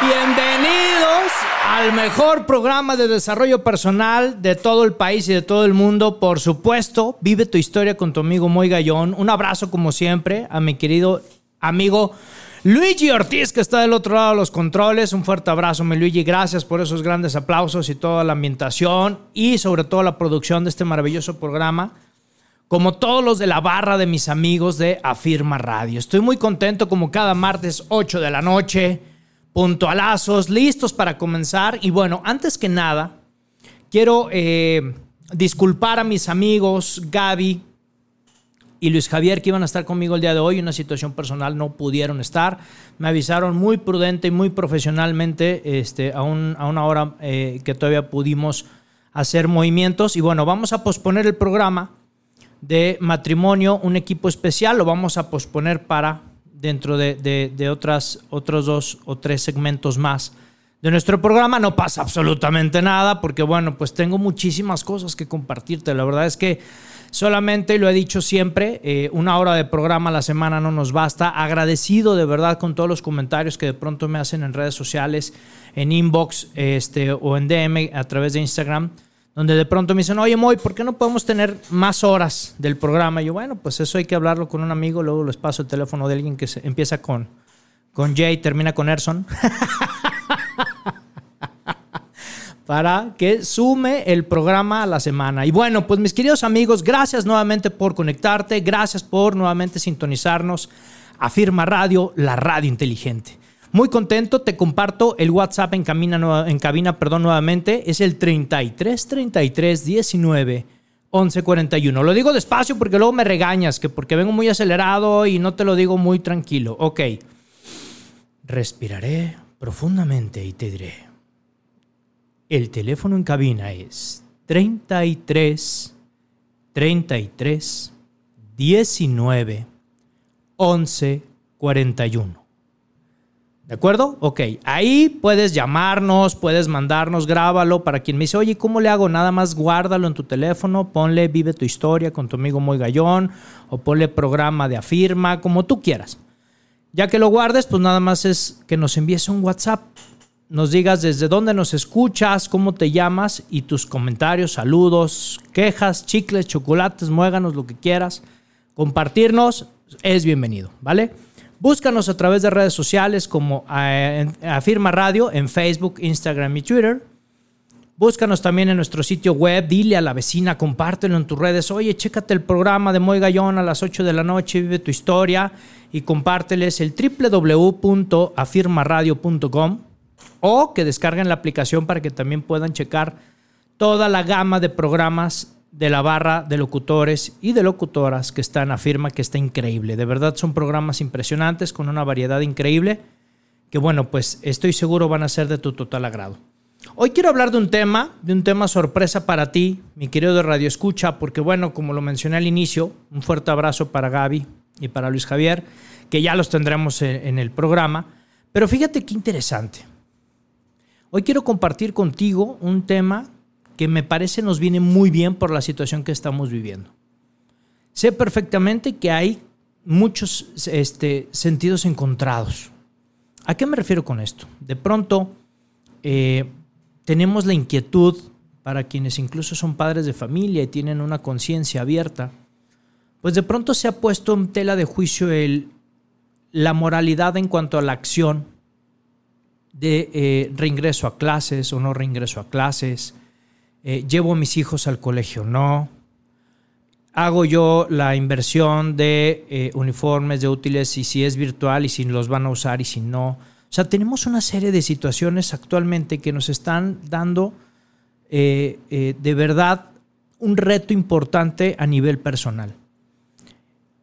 Bienvenidos al mejor programa de desarrollo personal de todo el país y de todo el mundo. Por supuesto, vive tu historia con tu amigo Moy Gallón. Un abrazo como siempre a mi querido amigo Luigi Ortiz que está del otro lado de los controles. Un fuerte abrazo, mi Luigi. Gracias por esos grandes aplausos y toda la ambientación y sobre todo la producción de este maravilloso programa como todos los de la barra de mis amigos de Afirma Radio. Estoy muy contento como cada martes 8 de la noche puntualazos, listos para comenzar. Y bueno, antes que nada, quiero eh, disculpar a mis amigos Gaby y Luis Javier que iban a estar conmigo el día de hoy. Una situación personal no pudieron estar. Me avisaron muy prudente y muy profesionalmente este, a, una hora eh, que todavía pudimos hacer movimientos. Y bueno, vamos a posponer el programa de matrimonio, un equipo especial, lo vamos a posponer para dentro de, otras, otros dos o tres segmentos más de nuestro programa. No pasa absolutamente nada porque, bueno, pues tengo muchísimas cosas que compartirte. La verdad es que solamente, lo he dicho siempre, eh, una hora de programa a la semana no nos basta. Agradecido de verdad con todos los comentarios que de pronto me hacen en redes sociales, en inbox este, o en DM a través de Instagram donde de pronto me dicen, oye, Moy, ¿por qué no podemos tener más horas del programa? Y yo, bueno, pues eso hay que hablarlo con un amigo, luego les paso el teléfono de alguien que se, empieza con, con J y termina con Erson. para que sume el programa a la semana. Y bueno, pues mis queridos amigos, gracias nuevamente por conectarte, gracias por nuevamente sintonizarnos a Firma Radio, la radio inteligente. Muy contento, te comparto el WhatsApp en, cabina, en cabina perdón, nuevamente. Es el 33 33 19 11 41. Lo digo despacio porque luego me regañas, que porque vengo muy acelerado y no te lo digo muy tranquilo. Ok. Respiraré profundamente y te diré. El teléfono en cabina es 33 33 19 11 41. ¿De acuerdo? Ok, ahí puedes llamarnos, puedes mandarnos, grábalo para quien me dice, oye, ¿cómo le hago? Nada más guárdalo en tu teléfono, ponle Vive tu historia con tu amigo Muy Gallón o ponle programa de afirma, como tú quieras. Ya que lo guardes, pues nada más es que nos envíes un WhatsApp, nos digas desde dónde nos escuchas, cómo te llamas y tus comentarios, saludos, quejas, chicles, chocolates, muéganos, lo que quieras. Compartirnos es bienvenido, ¿vale? Búscanos a través de redes sociales como eh, Afirma Radio en Facebook, Instagram y Twitter. Búscanos también en nuestro sitio web, dile a la vecina, compártelo en tus redes. Oye, chécate el programa de Moy Gallón a las 8 de la noche, vive tu historia y compárteles el www.afirmaradio.com o que descarguen la aplicación para que también puedan checar toda la gama de programas de la barra de locutores y de locutoras que están afirma que está increíble. De verdad son programas impresionantes con una variedad increíble que bueno, pues estoy seguro van a ser de tu total agrado. Hoy quiero hablar de un tema, de un tema sorpresa para ti, mi querido de Radio Escucha, porque bueno, como lo mencioné al inicio, un fuerte abrazo para Gaby y para Luis Javier, que ya los tendremos en el programa. Pero fíjate qué interesante. Hoy quiero compartir contigo un tema que me parece nos viene muy bien por la situación que estamos viviendo. Sé perfectamente que hay muchos este, sentidos encontrados. ¿A qué me refiero con esto? De pronto eh, tenemos la inquietud para quienes incluso son padres de familia y tienen una conciencia abierta, pues de pronto se ha puesto en tela de juicio el, la moralidad en cuanto a la acción de eh, reingreso a clases o no reingreso a clases, eh, llevo a mis hijos al colegio, no. Hago yo la inversión de eh, uniformes, de útiles, y si es virtual y si los van a usar y si no. O sea, tenemos una serie de situaciones actualmente que nos están dando eh, de verdad un reto importante a nivel personal.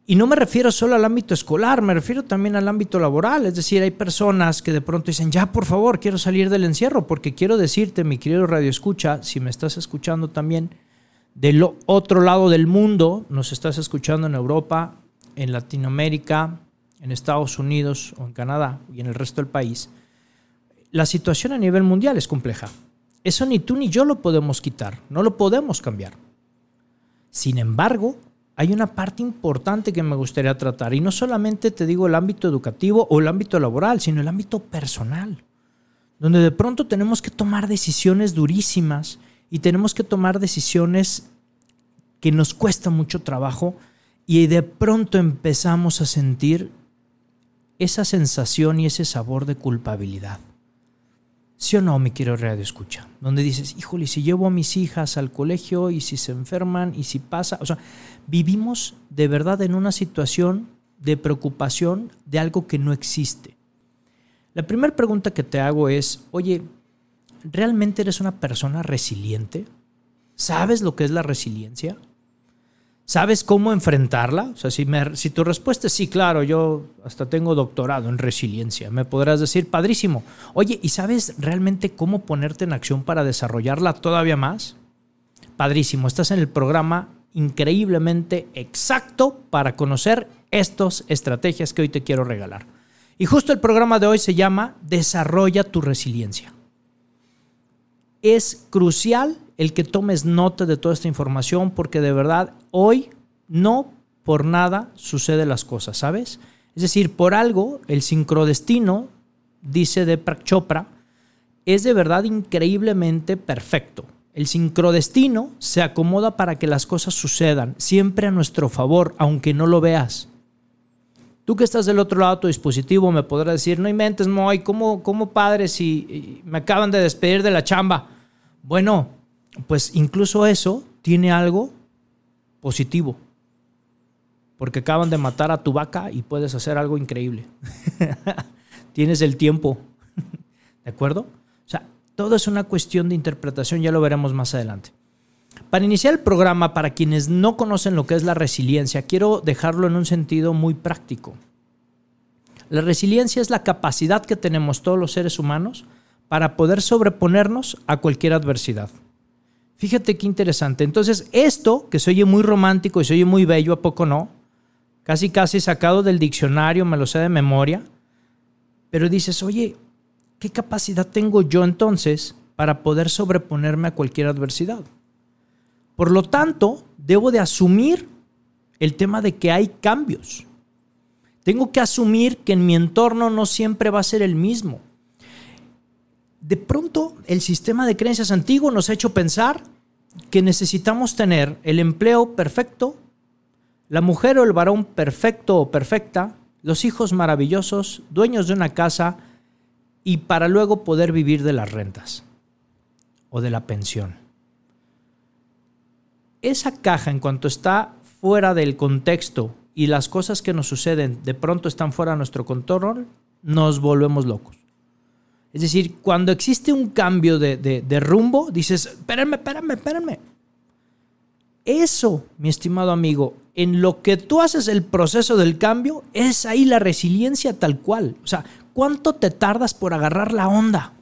Y no me refiero solo al ámbito escolar, me refiero también al ámbito laboral. Es decir, hay personas que de pronto dicen, ya por favor, quiero salir del encierro, porque quiero decirte, mi querido Radio Escucha, si me estás escuchando también del otro lado del mundo, nos estás escuchando en Europa, en Latinoamérica, en Estados Unidos o en Canadá y en el resto del país, la situación a nivel mundial es compleja. Eso ni tú ni yo lo podemos quitar, no lo podemos cambiar. Sin embargo, hay una parte importante que me gustaría tratar, y no solamente te digo el ámbito educativo o el ámbito laboral, sino el ámbito personal, donde de pronto tenemos que tomar decisiones durísimas y tenemos que tomar decisiones que nos cuesta mucho trabajo y de pronto empezamos a sentir esa sensación y ese sabor de culpabilidad. ¿Sí o no, mi querido Radio Escucha? Donde dices, híjole, si llevo a mis hijas al colegio y si se enferman y si pasa, o sea, vivimos de verdad en una situación de preocupación de algo que no existe. La primera pregunta que te hago es, oye, ¿realmente eres una persona resiliente? ¿Sabes lo que es la resiliencia? ¿Sabes cómo enfrentarla? O sea, si, si tu respuesta es sí, claro, yo hasta tengo doctorado en resiliencia, me podrás decir, padrísimo. Oye, ¿y sabes realmente cómo ponerte en acción para desarrollarla todavía más? Padrísimo, estás en el programa increíblemente exacto para conocer estas estrategias que hoy te quiero regalar. Y justo el programa de hoy se llama Desarrolla tu resiliencia. Es crucial el que tomes nota de toda esta información porque de verdad hoy no por nada suceden las cosas, ¿sabes? Es decir, por algo el sincrodestino, dice Deepak Chopra, es de verdad increíblemente perfecto. El sincrodestino se acomoda para que las cosas sucedan, siempre a nuestro favor, aunque no lo veas. Tú que estás del otro lado de tu dispositivo me podrás decir, no inventes, Moy, ¿cómo, cómo padre si me acaban de despedir de la chamba? Bueno, pues incluso eso tiene algo positivo. Porque acaban de matar a tu vaca y puedes hacer algo increíble. Tienes el tiempo. ¿De acuerdo? O sea, todo es una cuestión de interpretación, ya lo veremos más adelante. Para iniciar el programa, para quienes no conocen lo que es la resiliencia, quiero dejarlo en un sentido muy práctico. La resiliencia es la capacidad que tenemos todos los seres humanos para poder sobreponernos a cualquier adversidad. Fíjate qué interesante. Entonces, esto, que se oye muy romántico y se oye muy bello, ¿a poco no? Casi, casi sacado del diccionario, me lo sé de memoria. Pero dices, oye, ¿qué capacidad tengo yo entonces para poder sobreponerme a cualquier adversidad? Por lo tanto, debo de asumir el tema de que hay cambios. Tengo que asumir que en mi entorno no siempre va a ser el mismo. De pronto, el sistema de creencias antiguo nos ha hecho pensar que necesitamos tener el empleo perfecto, la mujer o el varón perfecto o perfecta, los hijos maravillosos, dueños de una casa y para luego poder vivir de las rentas o de la pensión. Esa caja en cuanto está fuera del contexto y las cosas que nos suceden de pronto están fuera de nuestro control, nos volvemos locos. Es decir, cuando existe un cambio de, rumbo, dices, espérame, espérame, espérame. Eso, mi estimado amigo, en lo que tú haces el proceso del cambio, es ahí la resiliencia tal cual. O sea, ¿cuánto te tardas por agarrar la onda?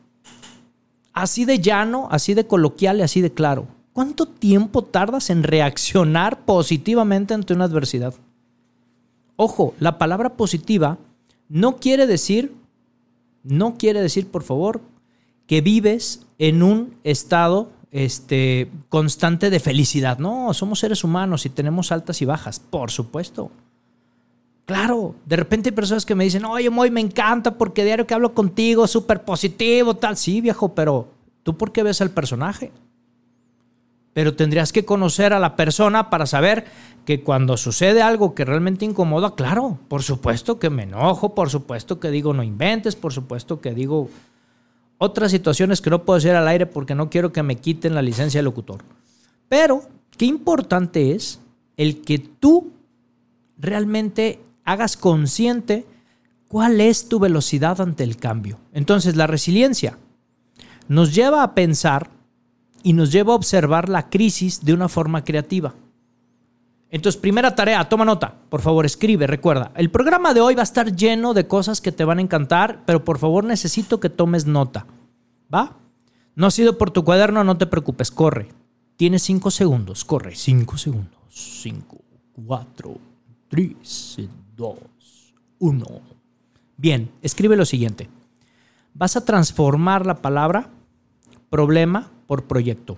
Así de llano, así de coloquial y así de claro. ¿Cuánto tiempo tardas en reaccionar positivamente ante una adversidad? Ojo, la palabra positiva no quiere decir no quiere decir, por favor, que vives en un estado este, constante de felicidad. No, somos seres humanos y tenemos altas y bajas, por supuesto. Claro, de repente hay personas que me dicen, oye, Moy, me encanta porque diario que hablo contigo, súper positivo, tal. Sí, viejo, pero ¿tú por qué ves al personaje? Pero tendrías que conocer a la persona para saber que cuando sucede algo que realmente incomoda, claro, por supuesto que me enojo, por supuesto que digo no inventes, por supuesto que digo otras situaciones que no puedo decir al aire porque no quiero que me quiten la licencia de locutor. Pero qué importante es el que tú realmente hagas consciente cuál es tu velocidad ante el cambio. Entonces la resiliencia nos lleva a pensar y nos lleva a observar la crisis de una forma creativa. Entonces, primera tarea, toma nota, por favor, escribe, recuerda. El programa de hoy va a estar lleno de cosas que te van a encantar, pero por favor necesito que tomes nota. ¿Va? No ha sido por tu cuaderno, no te preocupes, corre. Tienes cinco segundos, corre, cinco segundos. Cinco, cuatro, tres, dos, uno. Bien, escribe lo siguiente. Vas a transformar la palabra problema por proyecto.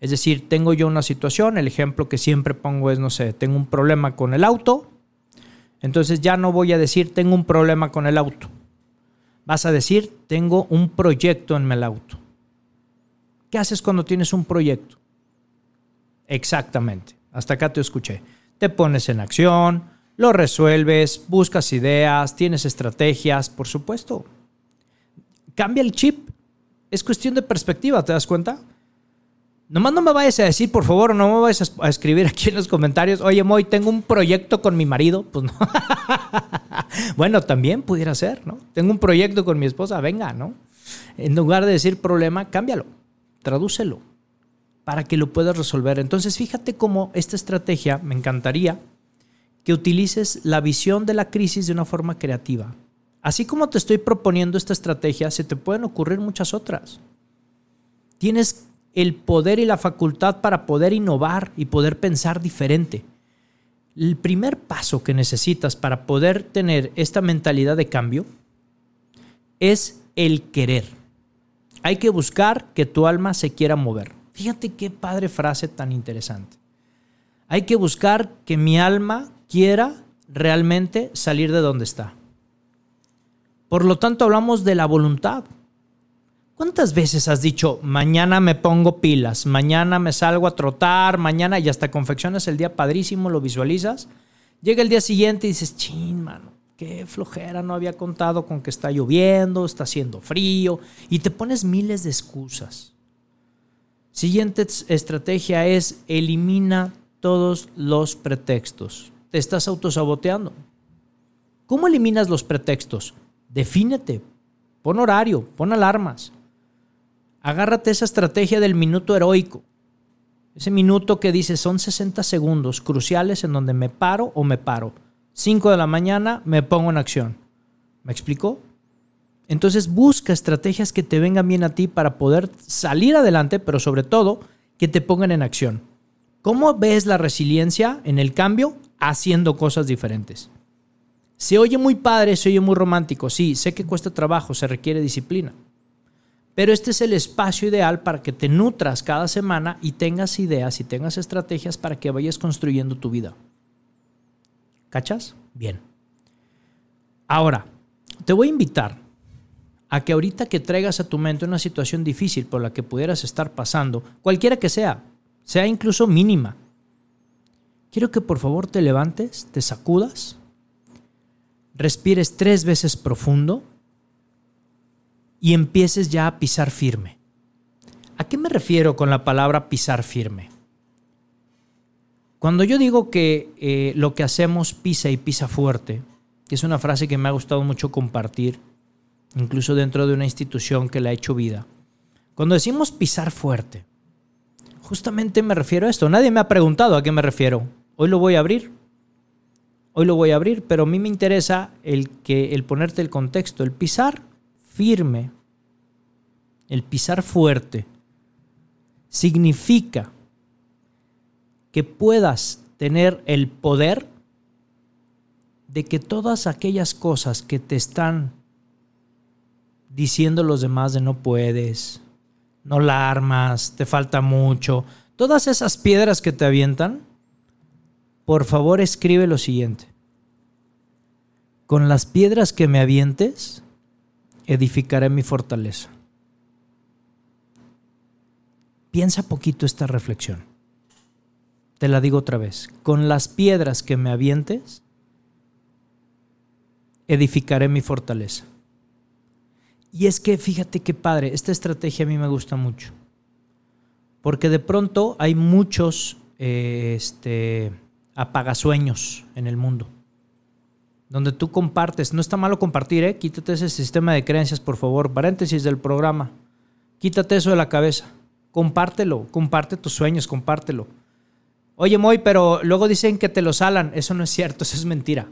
Es decir, tengo yo una situación, el ejemplo que siempre pongo es, no sé, tengo un problema con el auto, entonces ya no voy a decir tengo un problema con el auto. Vas a decir tengo un proyecto en el auto. ¿Qué haces cuando tienes un proyecto? Exactamente, hasta acá te escuché. Te pones en acción, lo resuelves, buscas ideas, tienes estrategias, por supuesto. Cambia el chip. Es cuestión de perspectiva, ¿te das cuenta? Nomás no me vayas a decir, por favor, no me vayas a escribir aquí en los comentarios, oye, Moy, tengo un proyecto con mi marido. Pues no. bueno, también pudiera ser, ¿no? Tengo un proyecto con mi esposa, venga, ¿no? En lugar de decir problema, cámbialo, tradúcelo para que lo puedas resolver. Entonces, fíjate cómo esta estrategia, me encantaría que utilices la visión de la crisis de una forma creativa. Así como te estoy proponiendo esta estrategia, se te pueden ocurrir muchas otras. Tienes el poder y la facultad para poder innovar y poder pensar diferente. El primer paso que necesitas para poder tener esta mentalidad de cambio es el querer. Hay que buscar que tu alma se quiera mover. Fíjate qué padre frase tan interesante. Hay que buscar que mi alma quiera realmente salir de donde está. Por lo tanto, hablamos de la voluntad. ¿Cuántas veces has dicho, mañana me pongo pilas, mañana me salgo a trotar, mañana y hasta confeccionas el día padrísimo, lo visualizas? Llega el día siguiente y dices, chin, mano, qué flojera, no había contado con que está lloviendo, está haciendo frío, y te pones miles de excusas. Siguiente estrategia es elimina todos los pretextos. Te estás autosaboteando. ¿Cómo eliminas los pretextos? Defínete, pon horario, pon alarmas. Agárrate esa estrategia del minuto heroico. Ese minuto que dice son 60 segundos cruciales en donde me paro o me paro. 5 de la mañana me pongo en acción. ¿Me explicó? Entonces busca estrategias que te vengan bien a ti para poder salir adelante, pero sobre todo que te pongan en acción. ¿Cómo ves la resiliencia en el cambio? Haciendo cosas diferentes. Se oye muy padre, se oye muy romántico. Sí, sé que cuesta trabajo, se requiere disciplina. Pero este es el espacio ideal para que te nutras cada semana y tengas ideas y tengas estrategias para que vayas construyendo tu vida. ¿Cachas? Bien. Ahora, te voy a invitar a que ahorita que traigas a tu mente una situación difícil por la que pudieras estar pasando, cualquiera que sea, sea incluso mínima, quiero que por favor te levantes, te sacudas, respires tres veces profundo y empieces ya a pisar firme. ¿A qué me refiero con la palabra pisar firme? Cuando yo digo que eh, lo que hacemos pisa y pisa fuerte, que es una frase que me ha gustado mucho compartir, incluso dentro de una institución que le ha hecho vida, cuando decimos pisar fuerte, justamente me refiero a esto. Nadie me ha preguntado a qué me refiero. Hoy lo voy a abrir. Hoy lo voy a abrir, pero a mí me interesa el que el ponerte el contexto, el pisar firme, el pisar fuerte, significa que puedas tener el poder de que todas aquellas cosas que te están diciendo los demás de no puedes, no la armas, te falta mucho, todas esas piedras que te avientan, por favor escribe lo siguiente. Con las piedras que me avientes, edificaré mi fortaleza. Piensa poquito esta reflexión. Te la digo otra vez. Con las piedras que me avientes, edificaré mi fortaleza. Y es que fíjate qué padre, esta estrategia a mí me gusta mucho. Porque de pronto hay muchos eh, este, apagasueños en el mundo donde tú compartes. No está malo compartir, ¿eh? Quítate ese sistema de creencias, por favor. Paréntesis del programa. Quítate eso de la cabeza. Compártelo, comparte tus sueños, compártelo. Oye, Moy, pero luego dicen que te lo salan. Eso no es cierto, eso es mentira.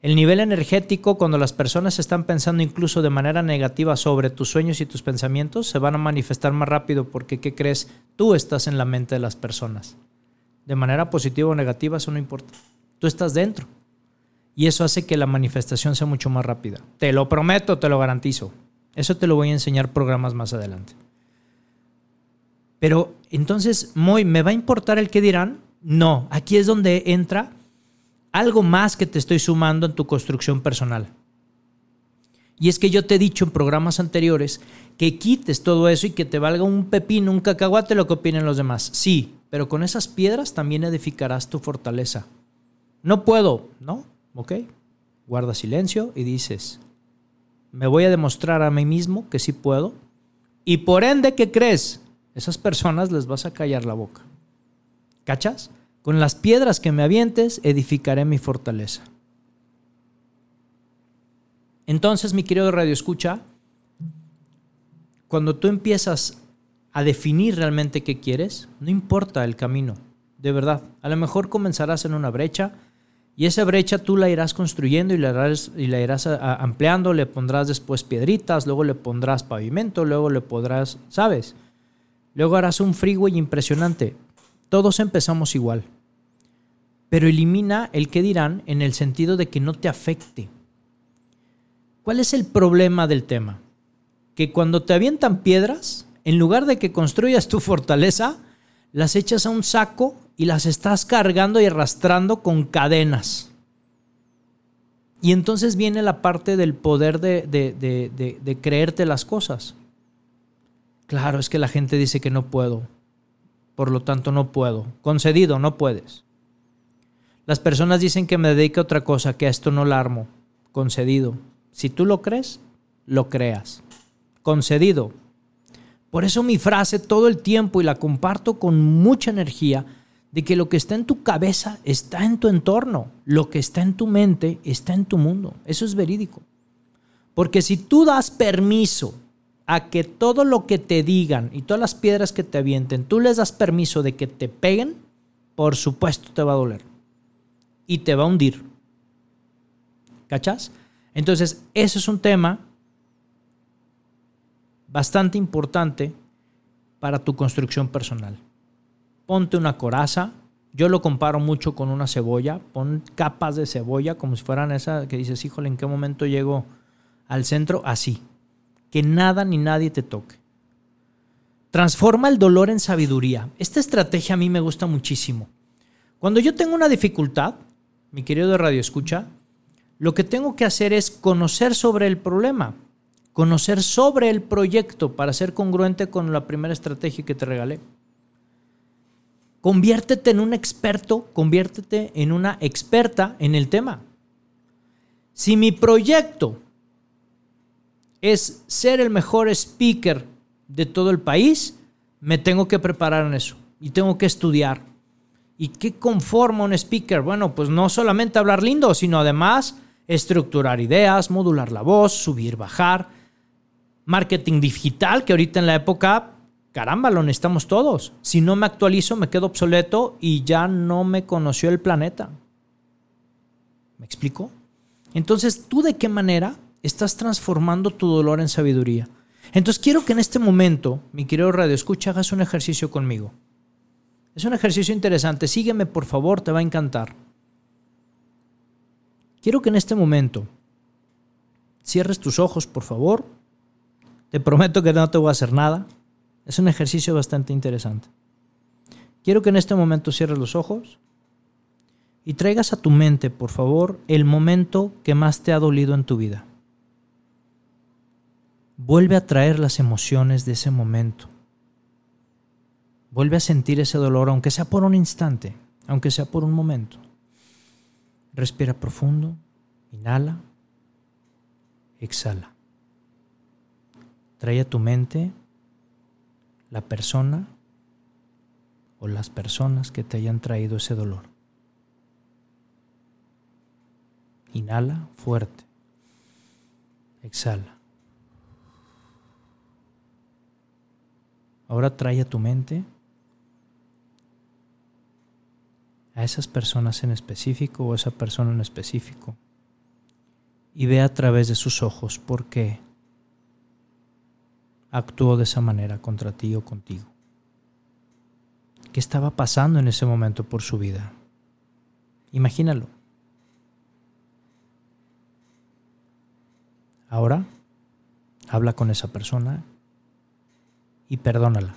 El nivel energético, cuando las personas están pensando incluso de manera negativa sobre tus sueños y tus pensamientos, se van a manifestar más rápido porque, ¿qué crees? Tú estás en la mente de las personas. De manera positiva o negativa, eso no importa. Tú estás dentro. Y eso hace que la manifestación sea mucho más rápida. Te lo prometo, te lo garantizo. Eso te lo voy a enseñar programas más adelante. Pero entonces, Moy, ¿me va a importar el qué dirán? No, aquí es donde entra algo más que te estoy sumando en tu construcción personal. Y es que yo te he dicho en programas anteriores que quites todo eso y que te valga un pepino, un cacahuate lo que opinen los demás. Sí, pero con esas piedras también edificarás tu fortaleza. No puedo, ¿no? ¿Ok? Guarda silencio y dices, me voy a demostrar a mí mismo que sí puedo. Y por ende, ¿qué crees? esas personas les vas a callar la boca. ¿Cachas? Con las piedras que me avientes, edificaré mi fortaleza. Entonces, mi querido Radio Escucha, cuando tú empiezas a definir realmente qué quieres, no importa el camino, de verdad. A lo mejor comenzarás en una brecha y esa brecha tú la irás construyendo y la irás, y la irás ampliando, le pondrás después piedritas, luego le pondrás pavimento, luego le podrás, ¿sabes? Luego harás un freeway impresionante. Todos empezamos igual. Pero elimina el que dirán en el sentido de que no te afecte. ¿Cuál es el problema del tema? Que cuando te avientan piedras, en lugar de que construyas tu fortaleza, las echas a un saco y las estás cargando y arrastrando con cadenas. Y entonces viene la parte del poder de, de creerte las cosas. Claro, es que la gente dice que no puedo. Por lo tanto, no puedo. Concedido, no puedes. Las personas dicen que me dedique a otra cosa, que a esto no la armo. Concedido. Si tú lo crees, lo creas. Concedido. Por eso mi frase todo el tiempo y la comparto con mucha energía de que lo que está en tu cabeza está en tu entorno, lo que está en tu mente está en tu mundo. Eso es verídico. Porque si tú das permiso a que todo lo que te digan y todas las piedras que te avienten, tú les das permiso de que te peguen, por supuesto te va a doler. Y te va a hundir. ¿Cachas? Entonces, eso es un tema bastante importante para tu construcción personal. Ponte una coraza. Yo lo comparo mucho con una cebolla. Pon capas de cebolla como si fueran esas que dices, híjole, ¿en qué momento llego al centro? Así que nada ni nadie te toque. Transforma el dolor en sabiduría. Esta estrategia a mí me gusta muchísimo. Cuando yo tengo una dificultad, mi querido Radio Escucha, lo que tengo que hacer es conocer sobre el problema, conocer sobre el proyecto para ser congruente con la primera estrategia que te regalé. Conviértete en un experto, conviértete en una experta en el tema. Si mi proyecto es ser el mejor speaker de todo el país, me tengo que preparar en eso y tengo que estudiar. ¿Y qué conforma un speaker? Bueno, pues no solamente hablar lindo, sino además estructurar ideas, modular la voz, subir, bajar, marketing digital, que ahorita en la época, caramba, lo necesitamos todos. Si no me actualizo, me quedo obsoleto y ya no me conoció el planeta. ¿Me explico? Entonces, ¿tú de qué manera estás transformando tu dolor en sabiduría. Entonces quiero que en este momento, mi querido Radio Escucha, hagas un ejercicio conmigo. Es un ejercicio interesante. Sígueme, por favor, te va a encantar. Quiero que en este momento cierres tus ojos, por favor. Te prometo que no te voy a hacer nada. Es un ejercicio bastante interesante. Quiero que en este momento cierres los ojos y traigas a tu mente, por favor, el momento que más te ha dolido en tu vida. Vuelve a traer las emociones de ese momento. Vuelve a sentir ese dolor, aunque sea por un instante, aunque sea por un momento. Respira profundo, inhala, exhala. Trae a tu mente la persona o las personas que te hayan traído ese dolor. Inhala fuerte. Exhala. Ahora trae a tu mente a esas personas en específico o a esa persona en específico y ve a través de sus ojos por qué actuó de esa manera contra ti o contigo. ¿Qué estaba pasando en ese momento por su vida? Imagínalo. Ahora, habla con esa persona y perdónala.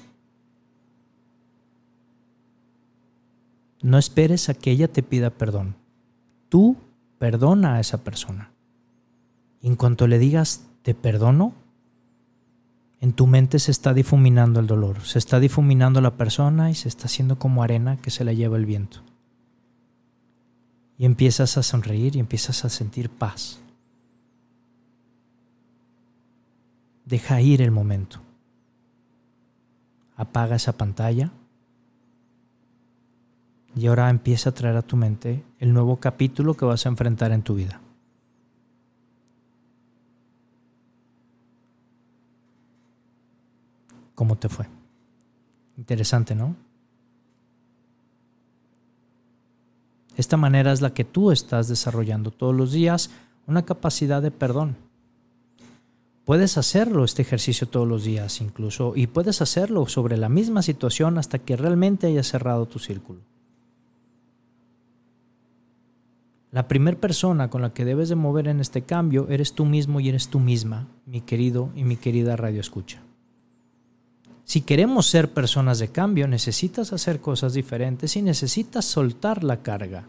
No esperes a que ella te pida perdón. Tú perdona a esa persona. En cuanto le digas, te perdono, en tu mente se está difuminando el dolor, se está difuminando la persona y se está haciendo como arena que se la lleva el viento. Y empiezas a sonreír y empiezas a sentir paz. Deja ir el momento. Apaga esa pantalla. Y ahora empieza a traer a tu mente el nuevo capítulo que vas a enfrentar en tu vida. ¿Cómo te fue? Interesante, ¿no? Esta manera es la que tú estás desarrollando todos los días, una capacidad de perdón. Puedes hacerlo este ejercicio todos los días incluso y puedes hacerlo sobre la misma situación hasta que realmente hayas cerrado tu círculo. La primera persona con la que debes de mover en este cambio eres tú mismo y eres tú misma, mi querido y mi querida radio escucha. Si queremos ser personas de cambio, necesitas hacer cosas diferentes y necesitas soltar la carga.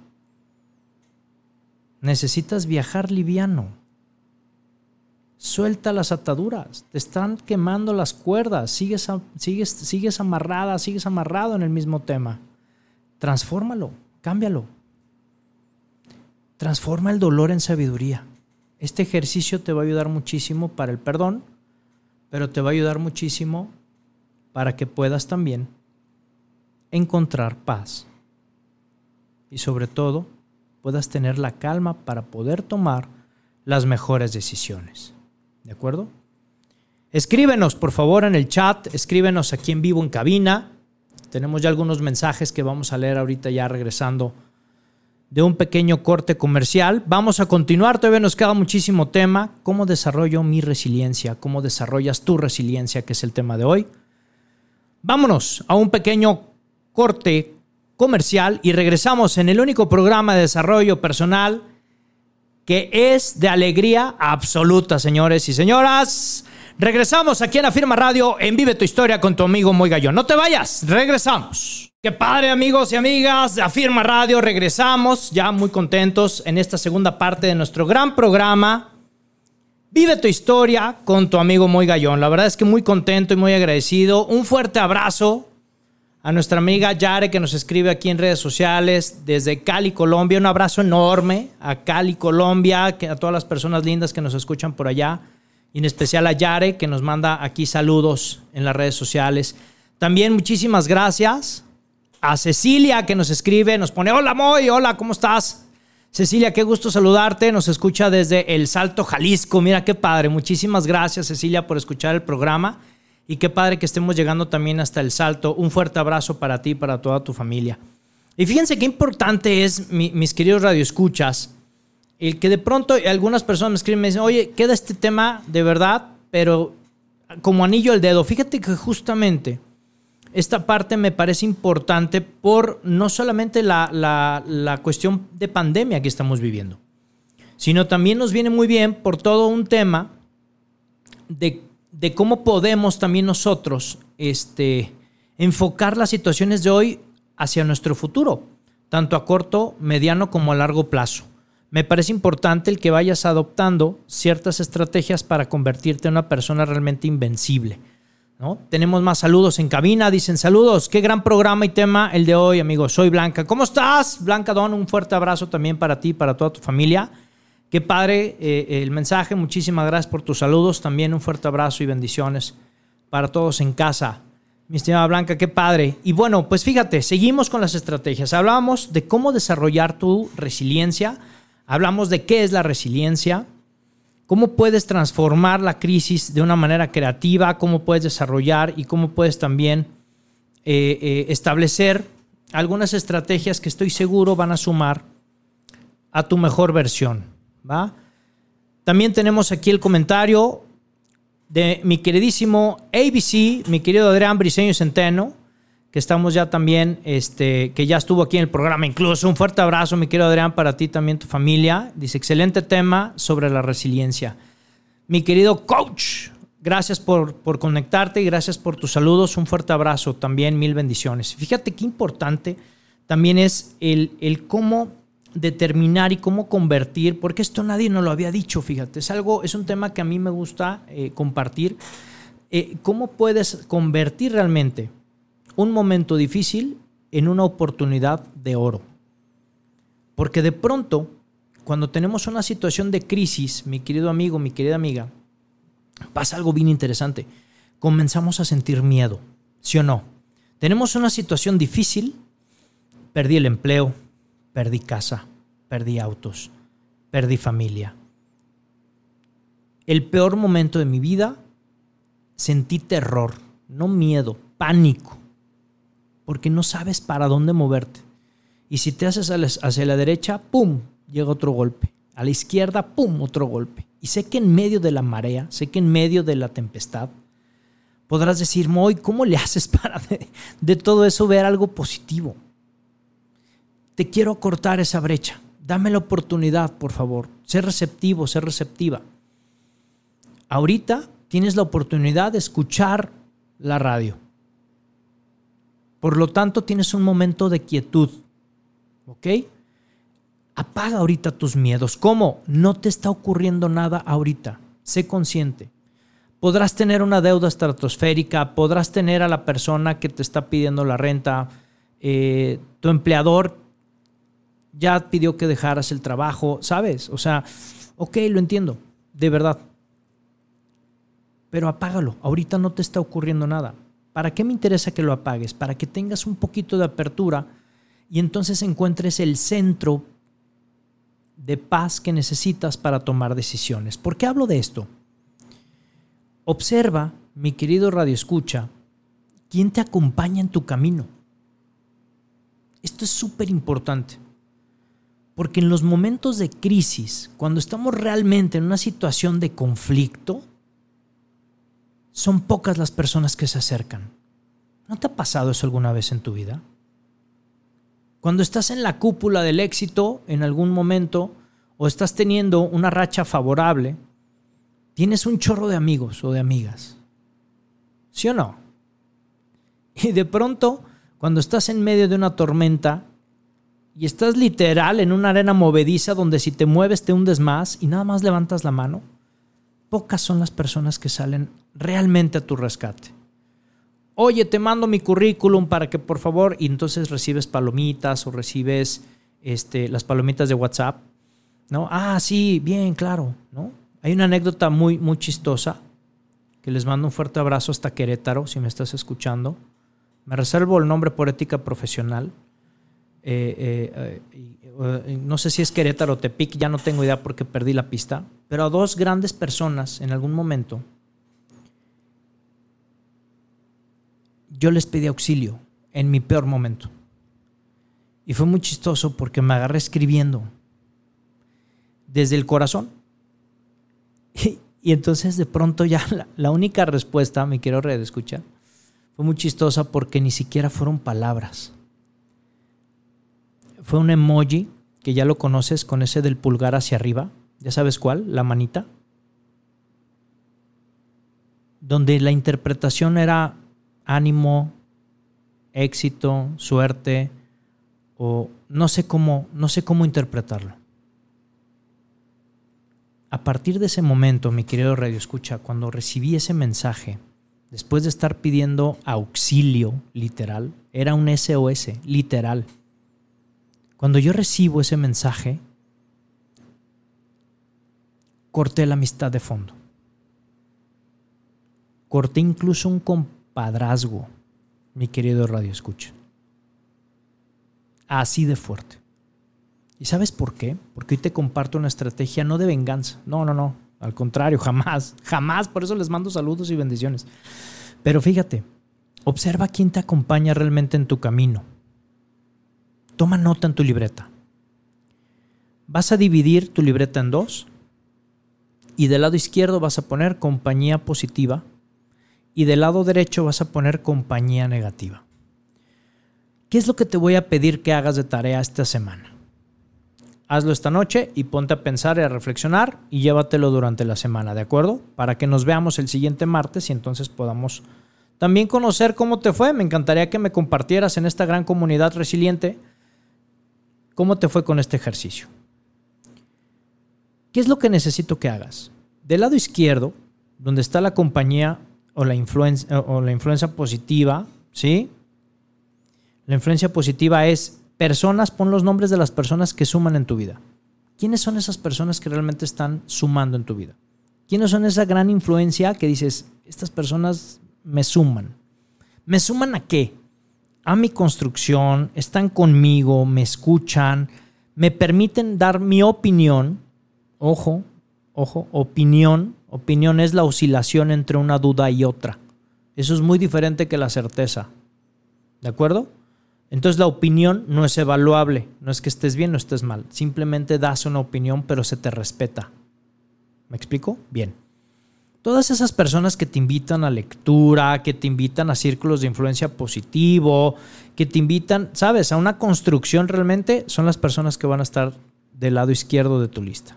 Necesitas viajar liviano. Suelta las ataduras, te están quemando las cuerdas, sigues, sigues, sigues amarrada, sigues amarrado en el mismo tema. Transfórmalo, cámbialo. Transforma el dolor en sabiduría. Este ejercicio te va a ayudar muchísimo para el perdón, pero te va a ayudar muchísimo para que puedas también encontrar paz. Y sobre todo, puedas tener la calma para poder tomar las mejores decisiones. ¿De acuerdo? Escríbenos, por favor, en el chat, escríbenos aquí en vivo en cabina. Tenemos ya algunos mensajes que vamos a leer ahorita ya regresando de un pequeño corte comercial. Vamos a continuar, todavía nos queda muchísimo tema. ¿Cómo desarrollo mi resiliencia? ¿Cómo desarrollas tu resiliencia? Que es el tema de hoy. Vámonos a un pequeño corte comercial y regresamos en el único programa de desarrollo personal que es de alegría absoluta, señores y señoras. Regresamos aquí en Afirma Radio en Vive tu Historia con tu amigo Muy Gallón. No te vayas, regresamos. Qué padre, amigos y amigas de Afirma Radio. Regresamos ya muy contentos en esta segunda parte de nuestro gran programa. Vive tu historia con tu amigo Muy Gallón. La verdad es que muy contento y muy agradecido. Un fuerte abrazo a nuestra amiga Yare que nos escribe aquí en redes sociales desde Cali, Colombia. Un abrazo enorme a Cali, Colombia, a todas las personas lindas que nos escuchan por allá. Y en especial a Yare que nos manda aquí saludos en las redes sociales. También muchísimas gracias a Cecilia que nos escribe, nos pone, hola Moy, hola, ¿cómo estás? Cecilia, qué gusto saludarte. Nos escucha desde El Salto, Jalisco. Mira qué padre. Muchísimas gracias, Cecilia, por escuchar el programa. Y qué padre que estemos llegando también hasta el salto. Un fuerte abrazo para ti y para toda tu familia. Y fíjense qué importante es, mis queridos radioescuchas, el que de pronto algunas personas me escriben y me dicen, oye, queda este tema de verdad, pero como anillo al dedo. Fíjate que justamente esta parte me parece importante por no solamente la, la cuestión de pandemia que estamos viviendo, sino también nos viene muy bien por todo un tema de de cómo podemos también nosotros este, enfocar las situaciones de hoy hacia nuestro futuro, tanto a corto, mediano como a largo plazo. Me parece importante el que vayas adoptando ciertas estrategias para convertirte en una persona realmente invencible. ¿No? Tenemos más saludos en cabina, dicen saludos, qué gran programa y tema el de hoy, amigos. Soy Blanca. ¿Cómo estás? Blanca Don, un fuerte abrazo también para ti, para toda tu familia. Qué padre eh, el mensaje. Muchísimas gracias por tus saludos. También un fuerte abrazo y bendiciones para todos en casa. Mi estimada Blanca, qué padre. Y bueno, pues fíjate, seguimos con las estrategias. Hablamos de cómo desarrollar tu resiliencia. Hablamos de qué es la resiliencia. Cómo puedes transformar la crisis de una manera creativa. Cómo puedes desarrollar y cómo puedes también eh, eh, establecer algunas estrategias que estoy seguro van a sumar a tu mejor versión. ¿va? También tenemos aquí el comentario de mi queridísimo ABC, mi querido Adrián Briseño Centeno, estamos ya también, este, que ya estuvo aquí en el programa incluso. Un fuerte abrazo, mi querido Adrián, para ti también, tu familia. Dice, excelente tema sobre la resiliencia. Mi querido coach, gracias por, por conectarte y gracias por tus saludos. Un fuerte abrazo también, mil bendiciones. Fíjate qué importante también es el, el cómo determinar y cómo convertir, porque esto nadie nos lo había dicho, fíjate, es algo, es un tema que a mí me gusta eh, compartir. Eh, ¿Cómo puedes convertir realmente un momento difícil en una oportunidad de oro? Porque de pronto, cuando tenemos una situación de crisis, mi querido amigo, mi querida amiga, pasa algo bien interesante. Comenzamos a sentir miedo, ¿sí o no? Tenemos una situación difícil, perdí el empleo, Perdí casa, perdí autos, perdí familia. El peor momento de mi vida, sentí terror, no miedo, pánico, porque no sabes para dónde moverte. Y si te haces hacia la derecha, ¡pum!, llega otro golpe. A la izquierda, ¡pum!, otro golpe. Y sé que en medio de la marea, sé que en medio de la tempestad, podrás decir, Moy, ¿cómo le haces para de todo eso ver algo positivo? te quiero cortar esa brecha. Dame la oportunidad, por favor. Sé receptivo, sé receptiva. Ahorita tienes la oportunidad de escuchar la radio. Por lo tanto, tienes un momento de quietud. ¿Ok? Apaga ahorita tus miedos. ¿Cómo? No te está ocurriendo nada ahorita. Sé consciente. Podrás tener una deuda estratosférica, podrás tener a la persona que te está pidiendo la renta, eh, tu empleador ya pidió que dejaras el trabajo, ¿sabes? O sea, ok, lo entiendo, de verdad. Pero apágalo, ahorita no te está ocurriendo nada. ¿Para qué me interesa que lo apagues? Para que tengas un poquito de apertura y entonces encuentres el centro de paz que necesitas para tomar decisiones. ¿Por qué hablo de esto? Observa, mi querido Radio Escucha, quién te acompaña en tu camino. Esto es súper importante. Porque en los momentos de crisis, cuando estamos realmente en una situación de conflicto, son pocas las personas que se acercan. ¿No te ha pasado eso alguna vez en tu vida? Cuando estás en la cúpula del éxito en algún momento o estás teniendo una racha favorable, tienes un chorro de amigos o de amigas. ¿Sí o no? Y de pronto, cuando estás en medio de una tormenta y estás literal en una arena movediza donde si te mueves te hundes más y nada más levantas la mano, pocas son las personas que salen realmente a tu rescate. Oye, te mando mi currículum para que por favor, y entonces recibes palomitas o recibes este, las palomitas de WhatsApp, ¿no? Ah, sí, bien, claro, ¿no? Hay una anécdota muy, muy chistosa que les mando un fuerte abrazo hasta Querétaro, si me estás escuchando. Me reservo el nombre por ética profesional. Eh, eh, eh, no sé si es Querétaro o Tepic, ya no tengo idea porque perdí la pista, pero a dos grandes personas en algún momento yo les pedí auxilio en mi peor momento. Y fue muy chistoso porque me agarré escribiendo desde el corazón. Y, entonces de pronto ya la, única respuesta, me quiero escuchar fue muy chistosa porque ni siquiera fueron palabras fue un emoji que ya lo conoces con ese del pulgar hacia arriba. ¿Ya sabes cuál? La manita. Donde la interpretación era ánimo, éxito, suerte o no sé cómo, no sé cómo interpretarlo. A partir de ese momento, mi querido Radio Escucha, cuando recibí ese mensaje, después de estar pidiendo auxilio literal, era un SOS literal. Cuando yo recibo ese mensaje, corté la amistad de fondo. Corté incluso un compadrazgo, mi querido Radio Escucha. Así de fuerte. ¿Y sabes por qué? Porque hoy te comparto una estrategia no de venganza. No, no, no. Al contrario, jamás. Jamás. Por eso les mando saludos y bendiciones. Pero fíjate, observa quién te acompaña realmente en tu camino. Toma nota en tu libreta. Vas a dividir tu libreta en dos y del lado izquierdo vas a poner compañía positiva y del lado derecho vas a poner compañía negativa. ¿Qué es lo que te voy a pedir que hagas de tarea esta semana? Hazlo esta noche y ponte a pensar y a reflexionar y llévatelo durante la semana, ¿de acuerdo? Para que nos veamos el siguiente martes y entonces podamos también conocer cómo te fue. Me encantaría que me compartieras en esta gran comunidad resiliente cómo te fue con este ejercicio. ¿Qué es lo que necesito que hagas? Del lado izquierdo, donde está la compañía o la influencia, o la influencia positiva, ¿sí? La influencia positiva es personas, pon los nombres de las personas que suman en tu vida. ¿Quiénes son esas personas que realmente están sumando en tu vida? ¿Quiénes son esa gran influencia que dices, estas personas me suman? ¿Me suman a qué? A mi construcción, están conmigo, me escuchan, me permiten dar mi opinión. Ojo, ojo, opinión. Opinión es la oscilación entre una duda y otra. Eso es muy diferente que la certeza. ¿De acuerdo? Entonces la opinión no es evaluable, no es que estés bien o estés mal, simplemente das una opinión pero se te respeta. ¿Me explico? Bien. Todas esas personas que te invitan a lectura, que te invitan a círculos de influencia positivo, que te invitan, sabes, a una construcción realmente, son las personas que van a estar del lado izquierdo de tu lista.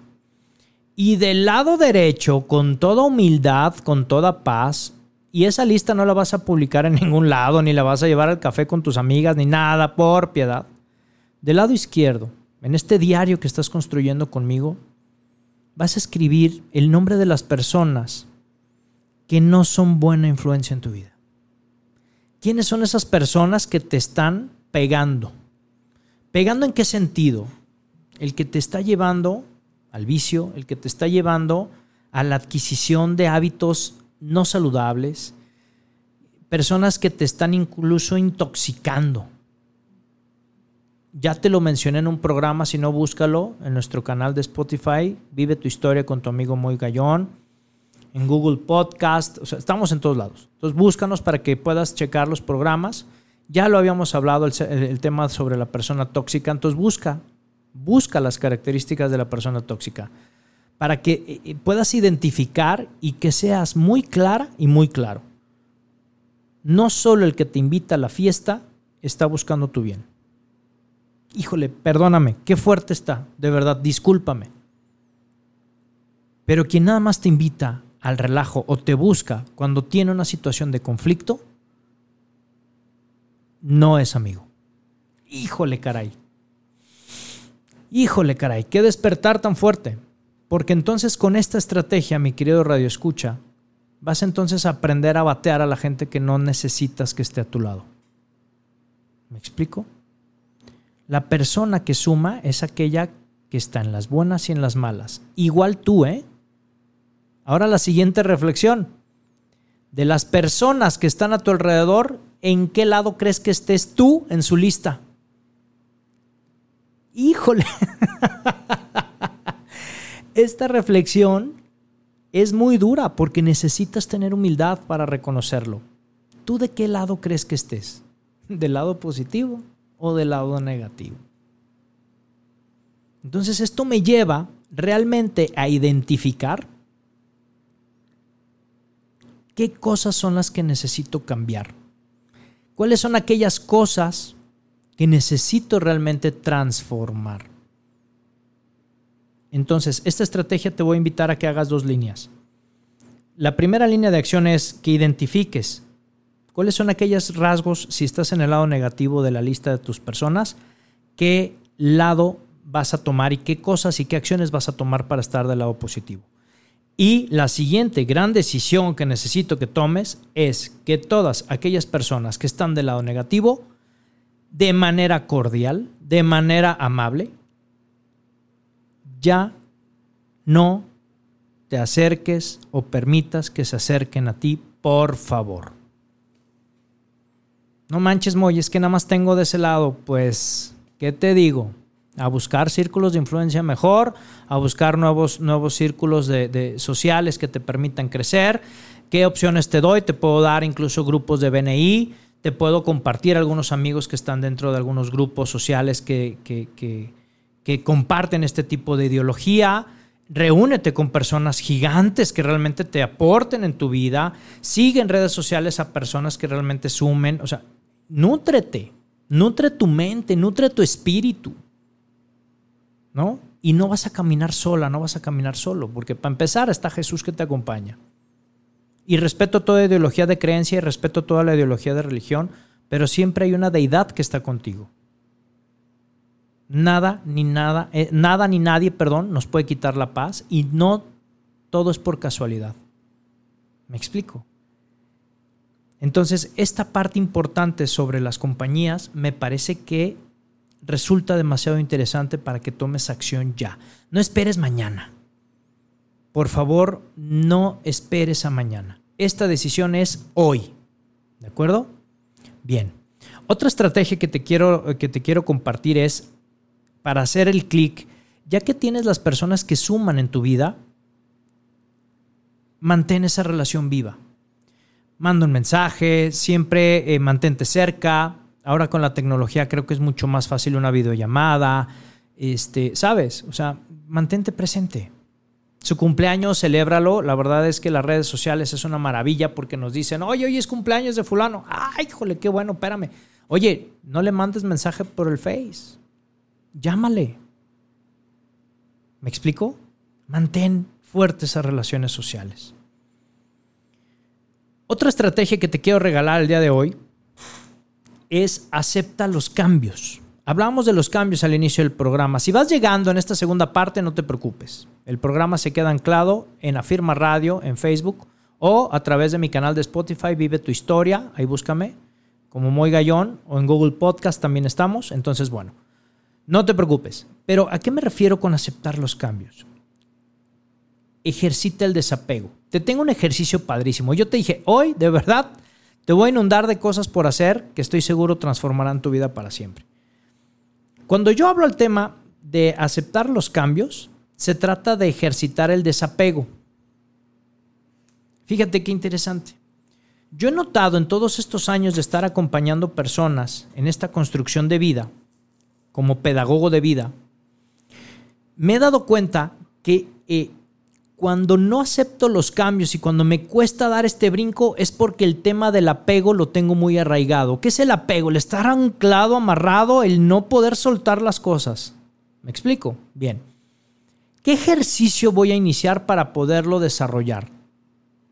Y del lado derecho, con toda humildad, con toda paz, y esa lista no la vas a publicar en ningún lado, ni la vas a llevar al café con tus amigas, ni nada, por piedad. Del lado izquierdo, en este diario que estás construyendo conmigo, vas a escribir el nombre de las personas que no son buena influencia en tu vida. ¿Quiénes son esas personas que te están pegando? ¿Pegando en qué sentido? El que te está llevando al vicio, el que te está llevando a la adquisición de hábitos no saludables, personas que te están incluso intoxicando. Ya te lo mencioné en un programa, si no búscalo en nuestro canal de Spotify, Vive tu historia con tu amigo Moy Gallón, en Google Podcast, o sea, estamos en todos lados. Entonces búscanos para que puedas checar los programas. Ya lo habíamos hablado el, el tema sobre la persona tóxica, entonces busca, busca las características de la persona tóxica para que eh, eh, puedas identificar y que seas muy clara y muy claro. No solo el que te invita a la fiesta está buscando tu bien. Híjole, perdóname, qué fuerte está, de verdad, discúlpame. Pero quien nada más te invita al relajo o te busca cuando tiene una situación de conflicto, no es amigo. Híjole, caray. Híjole, caray, qué despertar tan fuerte. Porque entonces con esta estrategia, mi querido Radio Escucha, vas entonces a aprender a batear a la gente que no necesitas que esté a tu lado. ¿Me explico? La persona que suma es aquella que está en las buenas y en las malas. Igual tú, ¿eh? Ahora la siguiente reflexión. De las personas que están a tu alrededor, ¿en qué lado crees que estés tú en su lista? Híjole. esta reflexión es muy dura porque necesitas tener humildad para reconocerlo. ¿Tú de qué lado crees que estés? ¿Del lado positivo o del lado negativo? Entonces esto me lleva realmente a identificar qué cosas son las que necesito cambiar. ¿Cuáles son aquellas cosas que necesito realmente transformar? Entonces, esta estrategia te voy a invitar a que hagas dos líneas. La primera línea de acción es que identifiques cuáles son aquellos rasgos, si estás en el lado negativo de la lista de tus personas, qué lado vas a tomar y qué cosas y qué acciones vas a tomar para estar del lado positivo. Y la siguiente gran decisión que necesito que tomes es que todas aquellas personas que están del lado negativo, de manera cordial, de manera amable, ya no te acerques o permitas que se acerquen a ti, por favor. No manches, Moy, es que nada más tengo de ese lado. Pues, ¿qué te digo? A buscar círculos de influencia mejor, a buscar nuevos, nuevos círculos de, sociales que te permitan crecer. ¿Qué opciones te doy? Te puedo dar incluso grupos de BNI, te puedo compartir algunos amigos que están dentro de algunos grupos sociales que, que, comparten este tipo de ideología. Reúnete con personas gigantes que realmente te aporten en tu vida. Sigue en redes sociales a personas que realmente sumen. O sea, nútrete. Nutre tu mente, nutre tu espíritu. ¿No? Y no vas a caminar sola, no vas a caminar solo, porque para empezar está Jesús que te acompaña. Y respeto toda ideología de creencia y respeto toda la ideología de religión, pero siempre hay una deidad que está contigo. Nada ni nada, eh, nada ni nadie, perdón, nos puede quitar la paz y no todo es por casualidad. ¿Me explico? Entonces, esta parte importante sobre las compañías me parece que resulta demasiado interesante para que tomes acción ya. No esperes mañana. Por favor, no esperes a mañana. Esta decisión es hoy. ¿De acuerdo? Bien. Otra estrategia que te quiero, que te quiero compartir es para hacer el clic, ya que tienes las personas que suman en tu vida, mantén esa relación viva. Manda un mensaje, siempre eh, mantente cerca. Ahora con la tecnología creo que es mucho más fácil una videollamada. Este, ¿sabes? O sea, mantente presente. Su cumpleaños, celébralo. La verdad es que las redes sociales es una maravilla porque nos dicen, oye, hoy es cumpleaños de fulano. Ay, híjole, qué bueno, espérame. Oye, no le mandes mensaje por el Face. Llámale. ¿Me explico? Mantén fuertes esas relaciones sociales. Otra estrategia que te quiero regalar el día de hoy es acepta los cambios. Hablábamos de los cambios al inicio del programa. Si vas llegando en esta segunda parte, no te preocupes. El programa se queda anclado en Afirma Radio, en Facebook, o a través de mi canal de Spotify, Vive tu Historia, ahí búscame, como Moy Gallón, o en Google Podcast también estamos. Entonces, bueno, no te preocupes. Pero ¿a qué me refiero con aceptar los cambios? Ejercita el desapego. Te tengo un ejercicio padrísimo. Yo te dije, hoy, de verdad, te voy a inundar de cosas por hacer que estoy seguro transformarán tu vida para siempre. Cuando yo hablo al tema de aceptar los cambios, se trata de ejercitar el desapego. Fíjate qué interesante. Yo he notado en todos estos años de estar acompañando personas en esta construcción de vida, como pedagogo de vida, me he dado cuenta que eh, cuando no acepto los cambios y cuando me cuesta dar este brinco es porque el tema del apego lo tengo muy arraigado. ¿Qué es el apego? El estar anclado, amarrado, el no poder soltar las cosas. ¿Me explico? Bien. ¿Qué ejercicio voy a iniciar para poderlo desarrollar?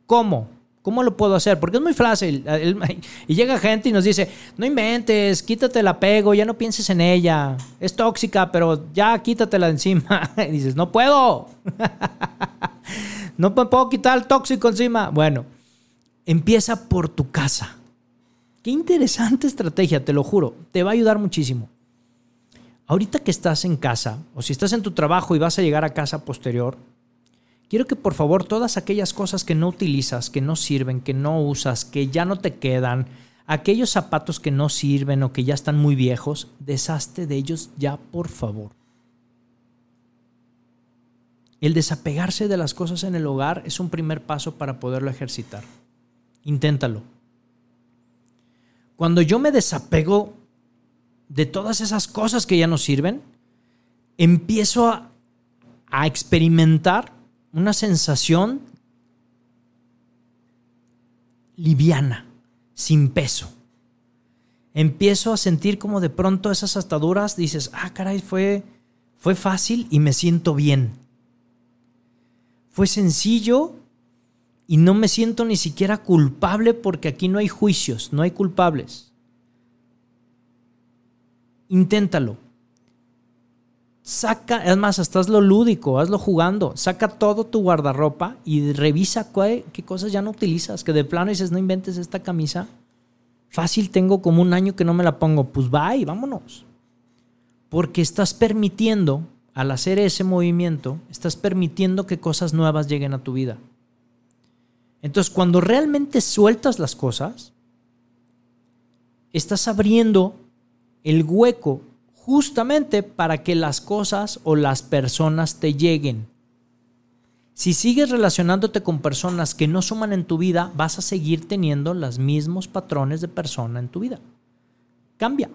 ¿Cómo? ¿Cómo lo puedo hacer? Porque es muy fácil. Y llega gente y nos dice, no inventes, quítate el apego, ya no pienses en ella. Es tóxica, pero ya quítatela encima. Y dices, no puedo. No puedo quitar el tóxico encima. Bueno, empieza por tu casa. Qué interesante estrategia, te lo juro. Te va a ayudar muchísimo. Ahorita que estás en casa, o si estás en tu trabajo y vas a llegar a casa posterior, quiero que por favor todas aquellas cosas que no utilizas, que no sirven, que no usas, que ya no te quedan, aquellos zapatos que no sirven o que ya están muy viejos, deshazte de ellos ya, por favor. El desapegarse de las cosas en el hogar es un primer paso para poderlo ejercitar. Inténtalo. Cuando yo me desapego de todas esas cosas que ya no sirven, empiezo a, experimentar una sensación liviana, sin peso. Empiezo a sentir como de pronto esas ataduras, dices, ah, caray, fue, fue fácil y me siento bien fue sencillo y no me siento ni siquiera culpable porque aquí no hay juicios, no hay culpables. Inténtalo. Saca, es más, hasta hazlo lúdico, hazlo jugando. Saca todo tu guardarropa y revisa qué, qué cosas ya no utilizas. Que de plano dices, no inventes esta camisa. Fácil, tengo como un año que no me la pongo. Pues bye, vámonos. Porque estás permitiendo al hacer ese movimiento, estás permitiendo que cosas nuevas lleguen a tu vida. Entonces, cuando realmente sueltas las cosas, estás abriendo el hueco justamente para que las cosas o las personas te lleguen. Si sigues relacionándote con personas que no suman en tu vida, vas a seguir teniendo los mismos patrones de persona en tu vida. Cambia.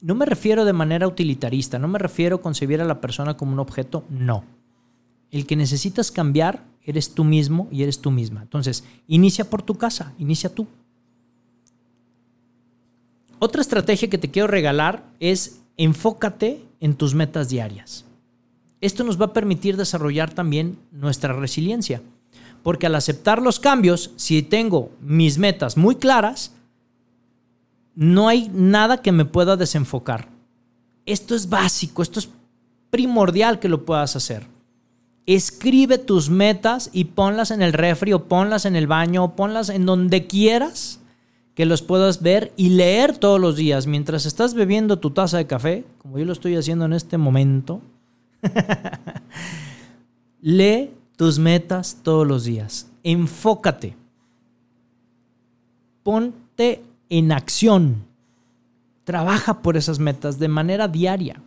No me refiero de manera utilitarista, no me refiero a concebir a la persona como un objeto, no. El que necesitas cambiar eres tú mismo y eres tú misma. Entonces, inicia por tu casa, inicia tú. Otra estrategia que te quiero regalar es enfócate en tus metas diarias. Esto nos va a permitir desarrollar también nuestra resiliencia. Porque al aceptar los cambios, si tengo mis metas muy claras, no hay nada que me pueda desenfocar. Esto es básico, esto es primordial que lo puedas hacer. Escribe tus metas y ponlas en el refri o ponlas en el baño o ponlas en donde quieras que los puedas ver y leer todos los días mientras estás bebiendo tu taza de café, como yo lo estoy haciendo en este momento Lee tus metas todos los días. Enfócate. Ponte en acción. Trabaja por esas metas de manera diaria.